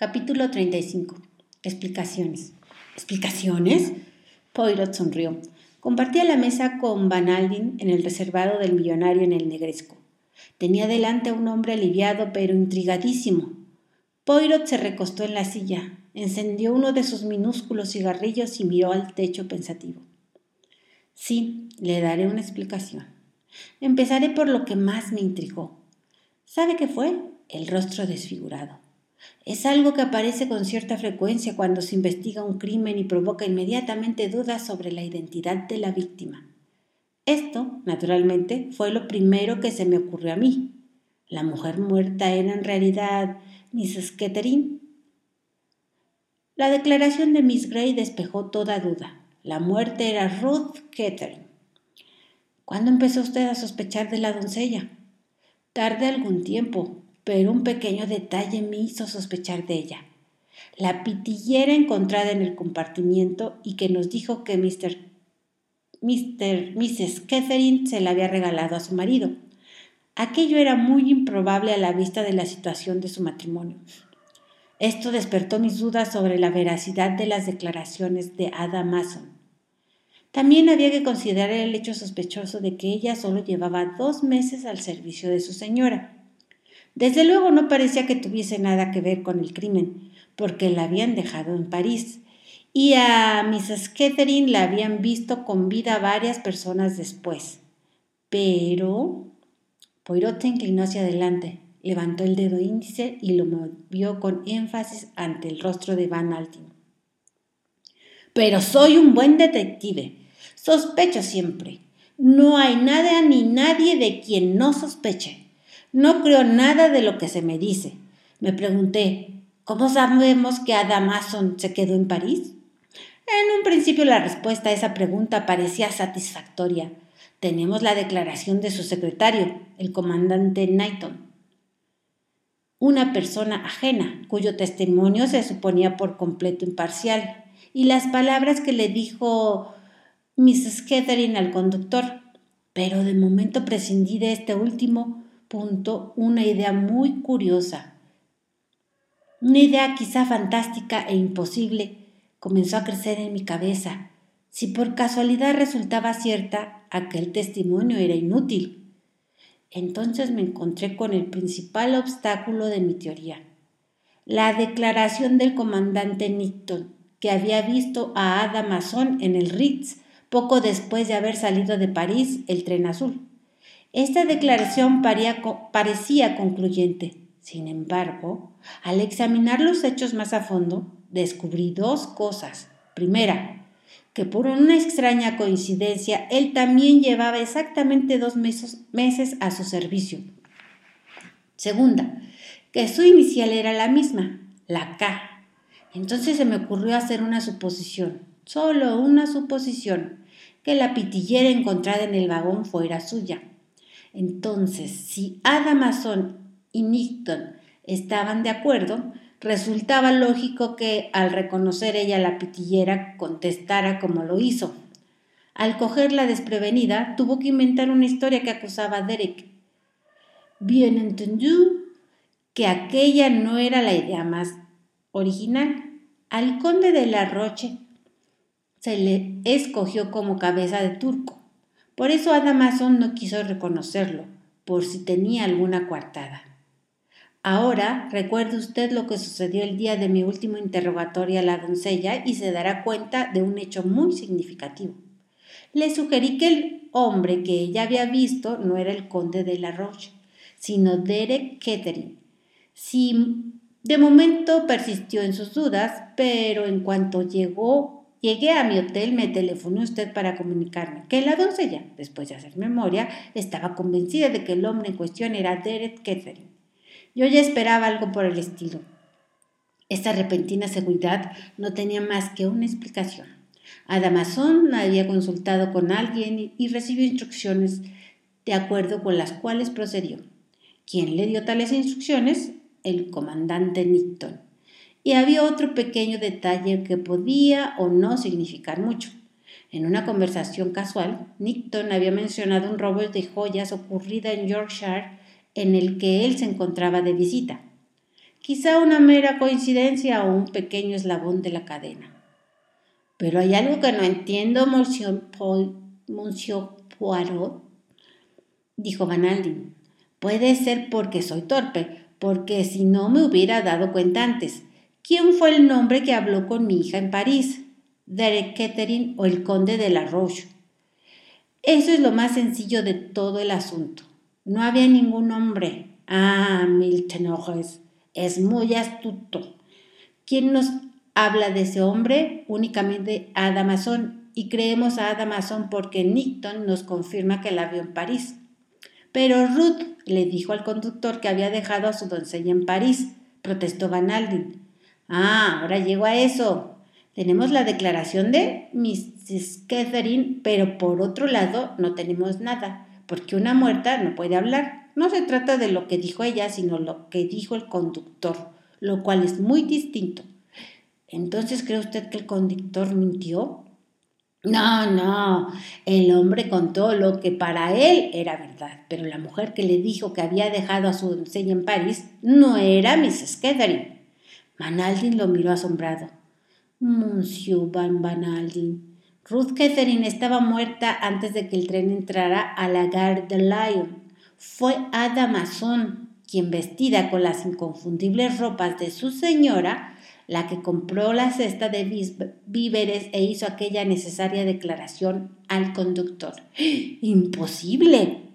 Capítulo 35. Explicaciones. ¿Explicaciones? Poirot sonrió. Compartía la mesa con Van Alden en el reservado del millonario en el Negresco. Tenía delante a un hombre aliviado pero intrigadísimo. Poirot se recostó en la silla, encendió uno de sus minúsculos cigarrillos y miró al techo pensativo. Sí, le daré una explicación. Empezaré por lo que más me intrigó. ¿Sabe qué fue? El rostro desfigurado. Es algo que aparece con cierta frecuencia cuando se investiga un crimen y provoca inmediatamente dudas sobre la identidad de la víctima. Esto, naturalmente, fue lo primero que se me ocurrió a mí. ¿La mujer muerta era en realidad Mrs. Kettering? La declaración de Miss Gray despejó toda duda. La muerte era Ruth Kettering. ¿Cuándo empezó usted a sospechar de la doncella? Tarde algún tiempo, pero un pequeño detalle me hizo sospechar de ella. La pitillera encontrada en el compartimiento y que nos dijo que Mr. Mr. Mrs. Catherine se la había regalado a su marido. Aquello era muy improbable a la vista de la situación de su matrimonio. Esto despertó mis dudas sobre la veracidad de las declaraciones de Ada Mason. También había que considerar el hecho sospechoso de que ella solo llevaba dos meses al servicio de su señora desde luego no parecía que tuviese nada que ver con el crimen, porque la habían dejado en París, y a Mrs. Catherine la habían visto con vida varias personas después. Pero... Poirot se inclinó hacia adelante, levantó el dedo índice y lo movió con énfasis ante el rostro de Van Altin. Pero soy un buen detective. Sospecho siempre. No hay nada ni nadie de quien no sospeche. No creo nada de lo que se me dice. Me pregunté, ¿cómo sabemos que Adamason se quedó en París? En un principio la respuesta a esa pregunta parecía satisfactoria. Tenemos la declaración de su secretario, el comandante Knighton. Una persona ajena, cuyo testimonio se suponía por completo imparcial, y las palabras que le dijo Mrs. Catherine al conductor. Pero de momento prescindí de este último punto una idea muy curiosa. Una idea quizá fantástica e imposible comenzó a crecer en mi cabeza. Si por casualidad resultaba cierta, aquel testimonio era inútil. Entonces me encontré con el principal obstáculo de mi teoría. La declaración del comandante Nixon, que había visto a Ada Mason en el Ritz poco después de haber salido de París el tren azul. Esta declaración parecía concluyente. Sin embargo, al examinar los hechos más a fondo, descubrí dos cosas. Primera, que por una extraña coincidencia él también llevaba exactamente dos meses, a su servicio. Segunda, que su inicial era la misma, la K. Entonces se me ocurrió hacer una suposición, solo una suposición, que la pitillera encontrada en el vagón fuera suya. Entonces, si Adamazón y Nixon estaban de acuerdo, resultaba lógico que al reconocer ella la pitillera contestara como lo hizo. Al cogerla desprevenida, tuvo que inventar una historia que acusaba a Derek. Bien entendió que aquella no era la idea más original. Al conde de la Roche se le escogió como cabeza de turco. Por eso Adamason no quiso reconocerlo, por si tenía alguna coartada. Ahora recuerde usted lo que sucedió el día de mi último interrogatorio a la doncella y se dará cuenta de un hecho muy significativo. Le sugerí que el hombre que ella había visto no era el conde de la Roche, sino Derek Kettering. Si de momento persistió en sus dudas, pero en cuanto llegó Llegué a mi hotel, me telefonó usted para comunicarme que la doncella, después de hacer memoria, estaba convencida de que el hombre en cuestión era Derek Catherine. Yo ya esperaba algo por el estilo. Esta repentina seguridad no tenía más que una explicación. Adamazón había consultado con alguien y recibió instrucciones de acuerdo con las cuales procedió. ¿Quién le dio tales instrucciones? El comandante Nixon y había otro pequeño detalle que podía o no significar mucho. En una conversación casual, Nickton había mencionado un robo de joyas ocurrida en Yorkshire en el que él se encontraba de visita. quizá una mera coincidencia o un pequeño eslabón de la cadena. Pero hay algo que no entiendo, Monsieur, Poirot, dijo Van Alden. Puede ser porque soy torpe, porque si no me hubiera dado cuenta antes. ¿Quién fue el nombre que habló con mi hija en París? Derek Kettering o el conde de la Roche. Eso es lo más sencillo de todo el asunto. No había ningún nombre. Ah, Milton es muy astuto. ¿Quién nos habla de ese hombre? Únicamente Adamazón, y creemos a Adamazón porque Nickton nos confirma que la vio en París. Pero Ruth le dijo al conductor que había dejado a su doncella en París, protestó Van Alden. Ah, ahora llego a eso. Tenemos la declaración de Mrs. Catherine, pero por otro lado no tenemos nada, porque una muerta no puede hablar. No se trata de lo que dijo ella, sino lo que dijo el conductor, lo cual es muy distinto. Entonces, ¿cree usted que el conductor mintió? No, no, el hombre contó lo que para él era verdad, pero la mujer que le dijo que había dejado a su doncella en París no era Mrs. Catherine. Manaldin lo miró asombrado. Monsieur Van Van Ruth Catherine estaba muerta antes de que el tren entrara a la Gare de Lyon. Fue Ada Mason quien, vestida con las inconfundibles ropas de su señora, la que compró la cesta de víveres e hizo aquella necesaria declaración al conductor. ¡Imposible!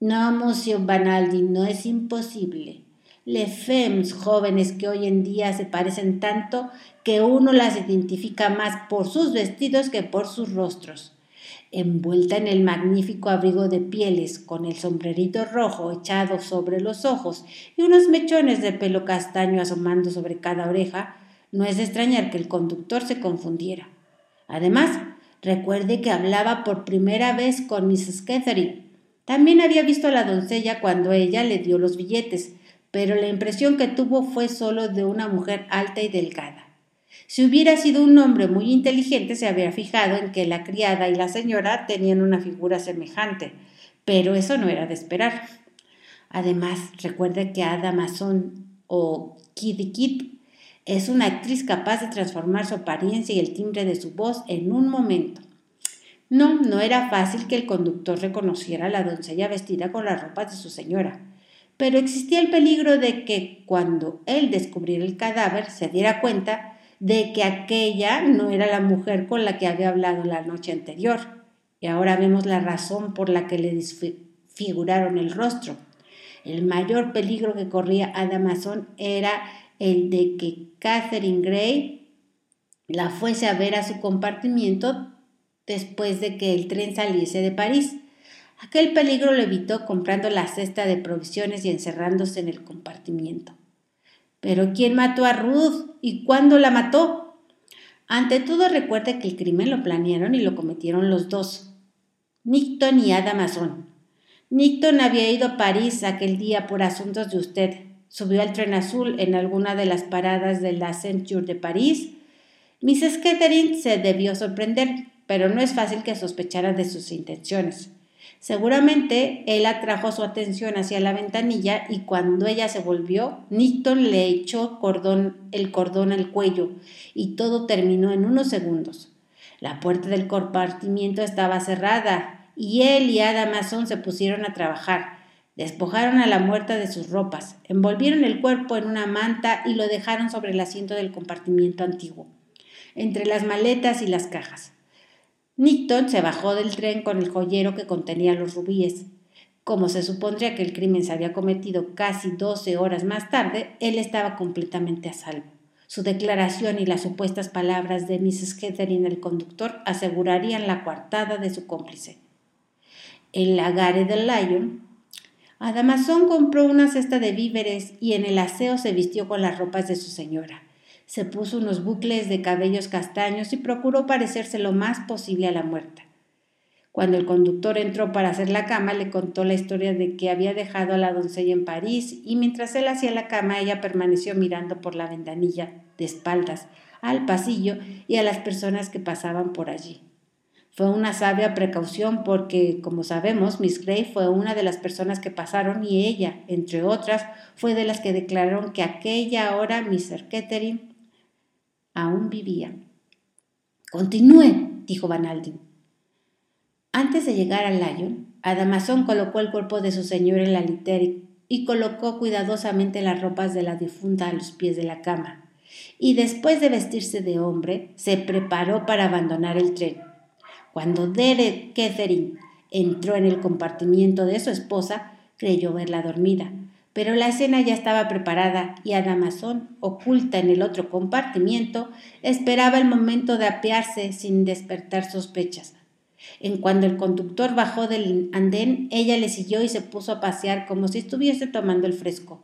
No, Monsieur Van no es imposible. Les femmes jóvenes que hoy en día se parecen tanto que uno las identifica más por sus vestidos que por sus rostros. Envuelta en el magnífico abrigo de pieles, con el sombrerito rojo echado sobre los ojos y unos mechones de pelo castaño asomando sobre cada oreja, no es de extrañar que el conductor se confundiera. Además, recuerde que hablaba por primera vez con Mrs. Catherine. También había visto a la doncella cuando ella le dio los billetes, pero la impresión que tuvo fue solo de una mujer alta y delgada. Si hubiera sido un hombre muy inteligente, se habría fijado en que la criada y la señora tenían una figura semejante, pero eso no era de esperar. Además, recuerde que Ada Mason o Kitty Kit es una actriz capaz de transformar su apariencia y el timbre de su voz en un momento. No, no era fácil que el conductor reconociera a la doncella vestida con las ropas de su señora pero existía el peligro de que cuando él descubriera el cadáver se diera cuenta de que aquella no era la mujer con la que había hablado la noche anterior. Y ahora vemos la razón por la que le desfiguraron el rostro. El mayor peligro que corría Adamazón era el de que Catherine Gray la fuese a ver a su compartimiento después de que el tren saliese de París. Aquel peligro lo evitó comprando la cesta de provisiones y encerrándose en el compartimiento. Pero ¿quién mató a Ruth y cuándo la mató? Ante todo recuerde que el crimen lo planearon y lo cometieron los dos, Nickton y Ada Mason. Nickton había ido a París aquel día por asuntos de usted. Subió al tren azul en alguna de las paradas de la Ceinture de París. Mrs. Catherine se debió sorprender, pero no es fácil que sospechara de sus intenciones. Seguramente él atrajo su atención hacia la ventanilla y cuando ella se volvió, Nickton le echó el cordón al cuello y todo terminó en unos segundos. La puerta del compartimiento estaba cerrada y él y Ada Mason se pusieron a trabajar. Despojaron a la muerta de sus ropas, envolvieron el cuerpo en una manta y lo dejaron sobre el asiento del compartimiento antiguo, entre las maletas y las cajas. Nickton se bajó del tren con el joyero que contenía los rubíes. Como se supondría que el crimen se había cometido casi doce horas más tarde, él estaba completamente a salvo. Su declaración y las supuestas palabras de Mrs. Catherine, el conductor, asegurarían la coartada de su cómplice. En la gare del Lion, Adamazón compró una cesta de víveres y en el aseo se vistió con las ropas de su señora se puso unos bucles de cabellos castaños y procuró parecerse lo más posible a la muerta. Cuando el conductor entró para hacer la cama, le contó la historia de que había dejado a la doncella en París y mientras él hacía la cama, ella permaneció mirando por la ventanilla, de espaldas, al pasillo y a las personas que pasaban por allí. Fue una sabia precaución porque, como sabemos, Miss Gray fue una de las personas que pasaron y ella, entre otras, fue de las que declararon que aquella hora Mr. Kettering aún vivía. Continúe, dijo Van Alden. Antes de llegar al Lyon, Adamazón colocó el cuerpo de su señor en la litera y colocó cuidadosamente las ropas de la difunta a los pies de la cama. Y después de vestirse de hombre, se preparó para abandonar el tren. Cuando Derek Catherine entró en el compartimiento de su esposa, creyó verla dormida, pero la escena ya estaba preparada y Adamazón, oculta en el otro compartimiento, esperaba el momento de apearse sin despertar sospechas. En cuanto el conductor bajó del andén, ella le siguió y se puso a pasear como si estuviese tomando el fresco.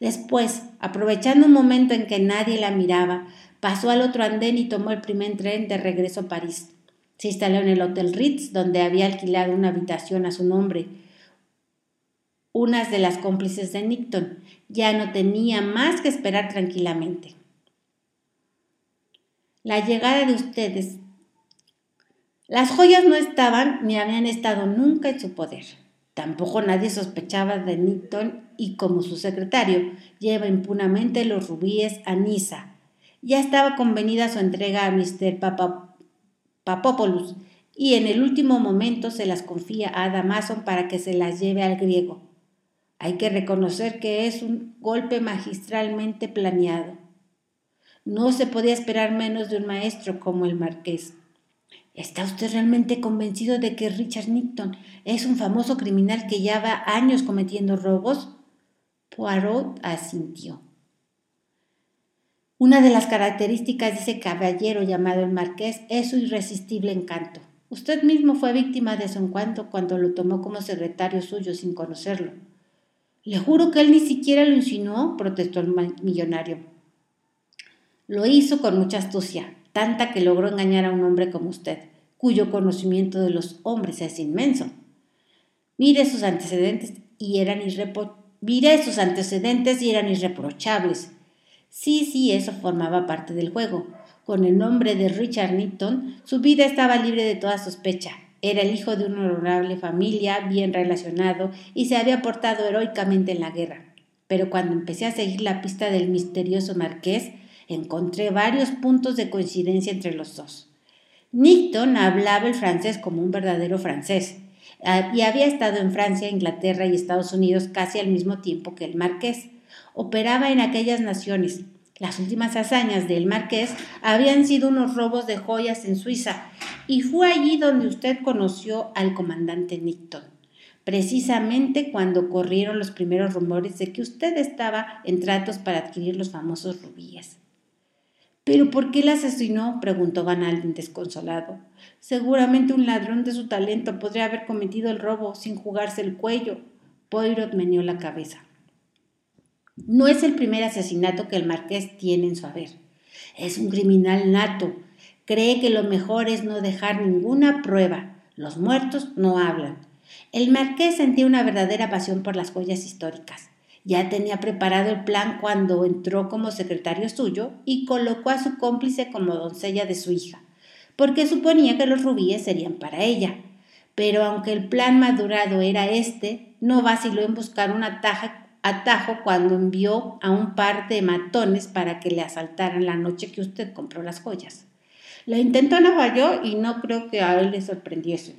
Después, aprovechando un momento en que nadie la miraba, pasó al otro andén y tomó el primer tren de regreso a París. Se instaló en el Hotel Ritz, donde había alquilado una habitación a su nombre. Unas de las cómplices de Nickton ya no tenía más que esperar tranquilamente. La llegada de ustedes. Las joyas no estaban ni habían estado nunca en su poder. Tampoco nadie sospechaba de Nickton y como su secretario lleva impunamente los rubíes a Niza. Ya estaba convenida su entrega a Mr. Papa Papopoulos, y en el último momento se las confía a Damason para que se las lleve al griego. Hay que reconocer que es un golpe magistralmente planeado. No se podía esperar menos de un maestro como el marqués. ¿Está usted realmente convencido de que Richard Nixon es un famoso criminal que lleva años cometiendo robos? Poirot asintió. Una de las características de ese caballero llamado el marqués es su irresistible encanto. Usted mismo fue víctima de su encanto cuando lo tomó como secretario suyo sin conocerlo. Le juro que él ni siquiera lo insinuó, protestó el millonario. Lo hizo con mucha astucia, tanta que logró engañar a un hombre como usted, cuyo conocimiento de los hombres es inmenso. Mire sus antecedentes y eran, Mire sus antecedentes y eran irreprochables. Sí, sí, eso formaba parte del juego. Con el nombre de Richard Nixon, su vida estaba libre de toda sospecha. Era el hijo de una honorable familia, bien relacionado, y se había portado heroicamente en la guerra. Pero cuando empecé a seguir la pista del misterioso marqués, encontré varios puntos de coincidencia entre los dos. Nixon hablaba el francés como un verdadero francés, ah, y había estado en Francia, Inglaterra y Estados Unidos casi al mismo tiempo que el marqués operaba en aquellas naciones. Las últimas hazañas del marqués habían sido unos robos de joyas en Suiza y fue allí donde usted conoció al comandante Nixon, precisamente cuando corrieron los primeros rumores de que usted estaba en tratos para adquirir los famosos rubíes. ¿Pero por qué la asesinó? preguntó Van Alden desconsolado. Seguramente un ladrón de su talento podría haber cometido el robo sin jugarse el cuello. Poirot meneó la cabeza. No es el primer asesinato que el marqués tiene en su haber. Es un criminal nato. Cree que lo mejor es no dejar ninguna prueba. Los muertos no hablan. El marqués sentía una verdadera pasión por las joyas históricas. Ya tenía preparado el plan cuando entró como secretario suyo y colocó a su cómplice como doncella de su hija, porque suponía que los rubíes serían para ella. Pero aunque el plan madurado era este, no vaciló en buscar taja atajo cuando envió a un par de matones para que le asaltaran la noche que usted compró las joyas. Lo intentó, falló y no creo que a él le sorprendiese.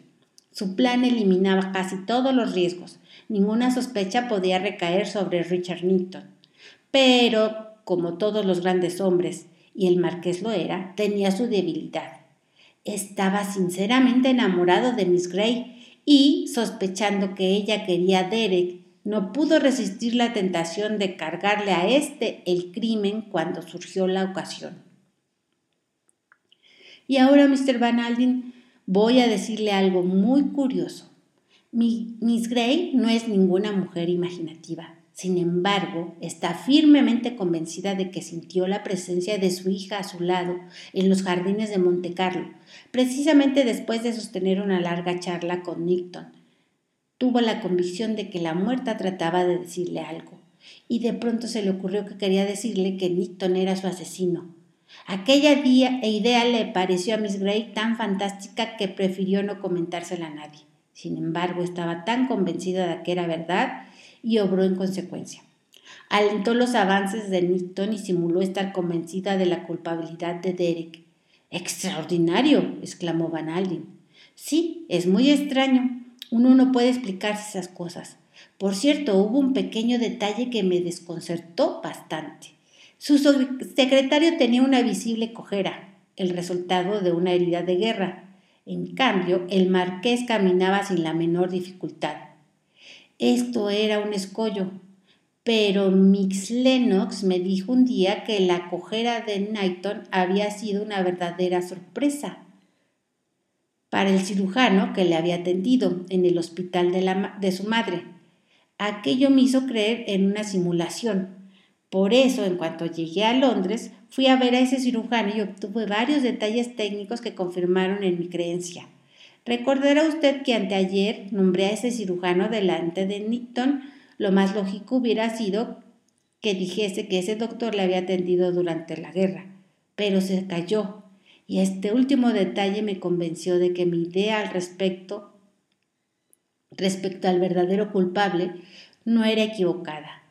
Su plan eliminaba casi todos los riesgos. Ninguna sospecha podía recaer sobre Richard Nixon. Pero, como todos los grandes hombres, y el marqués lo era, tenía su debilidad. Estaba sinceramente enamorado de Miss Gray y, sospechando que ella quería a Derek no pudo resistir la tentación de cargarle a éste el crimen cuando surgió la ocasión. Y ahora, Mr. Van Alden, voy a decirle algo muy curioso. Miss Gray no es ninguna mujer imaginativa. Sin embargo, está firmemente convencida de que sintió la presencia de su hija a su lado en los jardines de Monte Carlo, precisamente después de sostener una larga charla con Nixon, Tuvo la convicción de que la muerta trataba de decirle algo, y de pronto se le ocurrió que quería decirle que Nixon era su asesino. Aquella idea le pareció a Miss Gray tan fantástica que prefirió no comentársela a nadie. Sin embargo, estaba tan convencida de que era verdad y obró en consecuencia. Alentó los avances de Newton y simuló estar convencida de la culpabilidad de Derek. Extraordinario, exclamó Van Alden. Sí, es muy extraño. Uno no puede explicarse esas cosas. Por cierto, hubo un pequeño detalle que me desconcertó bastante. Su secretario tenía una visible cojera, el resultado de una herida de guerra. En cambio, el marqués caminaba sin la menor dificultad. Esto era un escollo, pero Mix Lennox me dijo un día que la cojera de Knighton había sido una verdadera sorpresa para el cirujano que le había atendido en el hospital de, de su madre. Aquello me hizo creer en una simulación. Por eso, en cuanto llegué a Londres, fui a ver a ese cirujano y obtuve varios detalles técnicos que confirmaron en mi creencia. Recordará usted que anteayer nombré a ese cirujano delante de Newton. Lo más lógico hubiera sido que dijese que ese doctor le había atendido durante la guerra, pero se cayó y este último detalle me convenció de que mi idea al respecto, respecto al verdadero culpable, no era equivocada.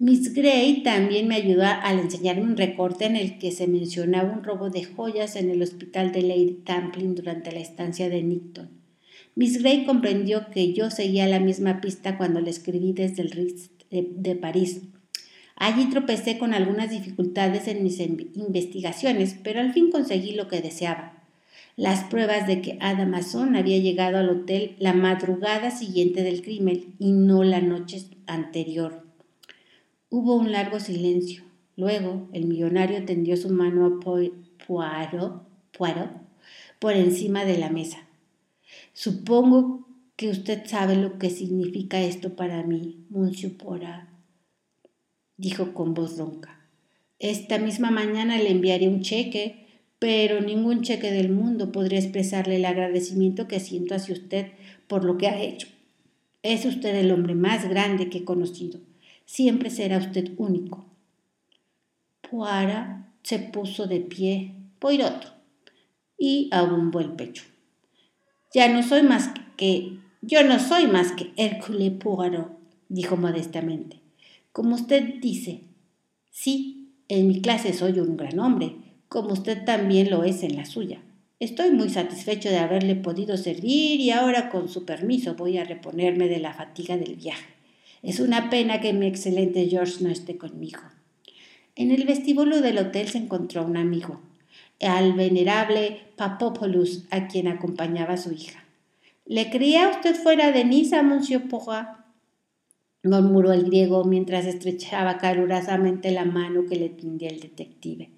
Miss Gray también me ayudó al enseñarme un recorte en el que se mencionaba un robo de joyas en el hospital de Lady Tamplin durante la estancia de Nixon. Miss Gray comprendió que yo seguía la misma pista cuando le escribí desde el Ritz de París. Allí tropecé con algunas dificultades en mis investigaciones, pero al fin conseguí lo que deseaba. Las pruebas de que Adamazon había llegado al hotel la madrugada siguiente del crimen y no la noche anterior. Hubo un largo silencio. Luego el millonario tendió su mano a Poirot, por encima de la mesa. Supongo que usted sabe lo que significa esto para mí, Monsieur Poirot dijo con voz ronca. Esta misma mañana le enviaré un cheque, pero ningún cheque del mundo podría expresarle el agradecimiento que siento hacia usted por lo que ha hecho. Es usted el hombre más grande que he conocido. Siempre será usted único. Poara se puso de pie, Poirot, y abumbó el pecho. Ya no soy más que... Yo no soy más que Hércules Poirot, dijo modestamente. Como usted dice, sí, en mi clase soy un gran hombre, como usted también lo es en la suya. Estoy muy satisfecho de haberle podido servir y ahora con su permiso voy a reponerme de la fatiga del viaje. Es una pena que mi excelente George no esté conmigo. En el vestíbulo del hotel se encontró un amigo, al venerable Papopoulos, a quien acompañaba su hija. ¿Le creía usted fuera de Niza, monsieur Porat? murmuró el griego mientras estrechaba calurosamente la mano que le tendía el detective.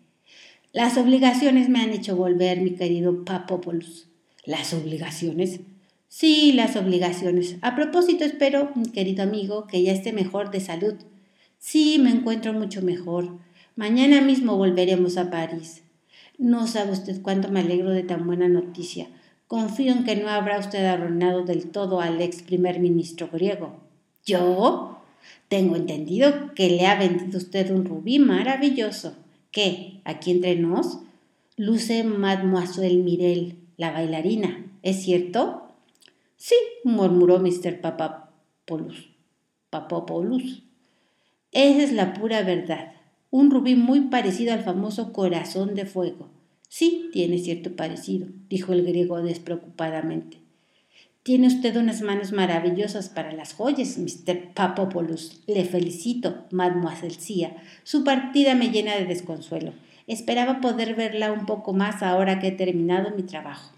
Las obligaciones me han hecho volver, mi querido Papopoulos. ¿Las obligaciones? Sí, las obligaciones. A propósito, espero, querido amigo, que ya esté mejor de salud. Sí, me encuentro mucho mejor. Mañana mismo volveremos a París. No sabe usted cuánto me alegro de tan buena noticia. Confío en que no habrá usted arruinado del todo al ex primer ministro griego. ¿Yo? Tengo entendido que le ha vendido usted un rubí maravilloso. ¿Qué? ¿Aquí entre nos? Luce Mademoiselle Mirel, la bailarina. ¿Es cierto? Sí, murmuró Mr. Papapolus. Papopoulos. Esa es la pura verdad. Un rubí muy parecido al famoso corazón de fuego. Sí, tiene cierto parecido, dijo el griego despreocupadamente. Tiene usted unas manos maravillosas para las joyas, Mr. Papopoulos. Le felicito, Mademoiselle Cia. Su partida me llena de desconsuelo. Esperaba poder verla un poco más ahora que he terminado mi trabajo.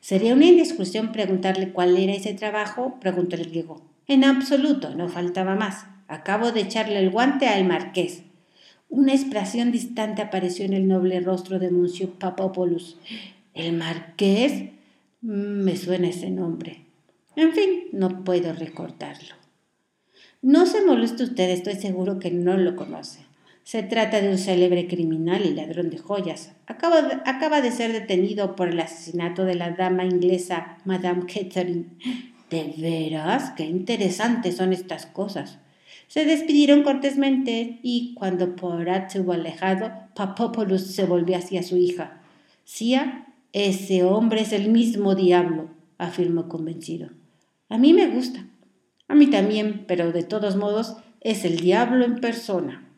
Sería una indiscreción preguntarle cuál era ese trabajo, preguntó el griego. En absoluto, no faltaba más. Acabo de echarle el guante al marqués. Una expresión distante apareció en el noble rostro de Monsieur Papopoulos. ¿El marqués? Mm, me suena ese nombre. En fin, no puedo recordarlo. No se moleste usted, estoy seguro que no lo conoce. Se trata de un célebre criminal y ladrón de joyas. Acaba de, ser detenido por el asesinato de la dama inglesa Madame Catherine. ¿De veras? Qué interesantes son estas cosas. Se despidieron cortésmente y, cuando Porat se hubo alejado, Papopoulos se volvió hacia su hija. Sia, ese hombre es el mismo diablo, afirmó convencido. A mí me gusta. A mí también, pero de todos modos es el diablo en persona.